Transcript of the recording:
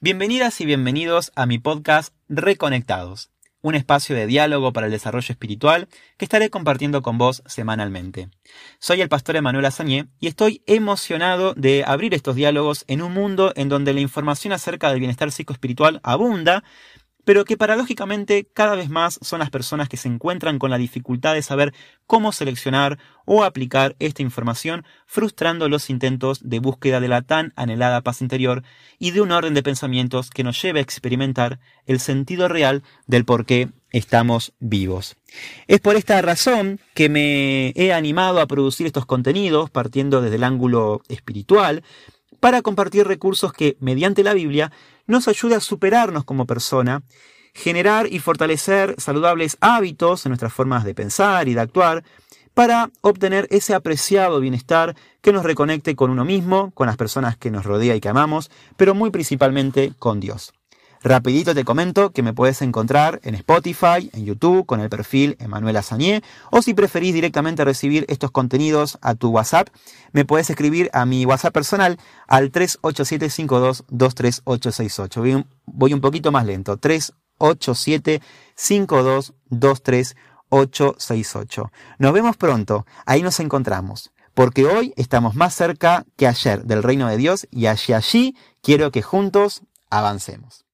Bienvenidas y bienvenidos a mi podcast Reconectados, un espacio de diálogo para el desarrollo espiritual que estaré compartiendo con vos semanalmente. Soy el pastor Emanuel Azañé y estoy emocionado de abrir estos diálogos en un mundo en donde la información acerca del bienestar psicoespiritual abunda, pero que paradójicamente cada vez más son las personas que se encuentran con la dificultad de saber cómo seleccionar o aplicar esta información, frustrando los intentos de búsqueda de la tan anhelada paz interior y de un orden de pensamientos que nos lleve a experimentar el sentido real del por qué estamos vivos. Es por esta razón que me he animado a producir estos contenidos partiendo desde el ángulo espiritual, para compartir recursos que, mediante la Biblia, nos ayude a superarnos como persona, generar y fortalecer saludables hábitos en nuestras formas de pensar y de actuar, para obtener ese apreciado bienestar que nos reconecte con uno mismo, con las personas que nos rodea y que amamos, pero muy principalmente con Dios. Rapidito te comento que me puedes encontrar en Spotify, en YouTube, con el perfil Emanuel Azañé, o si preferís directamente recibir estos contenidos a tu WhatsApp, me puedes escribir a mi WhatsApp personal al 387-52-23868. Voy un, poquito más lento, 387-52-23868. Nos vemos pronto, ahí nos encontramos porque hoy estamos más cerca que ayer del reino de Dios y hacia allí quiero que juntos avancemos.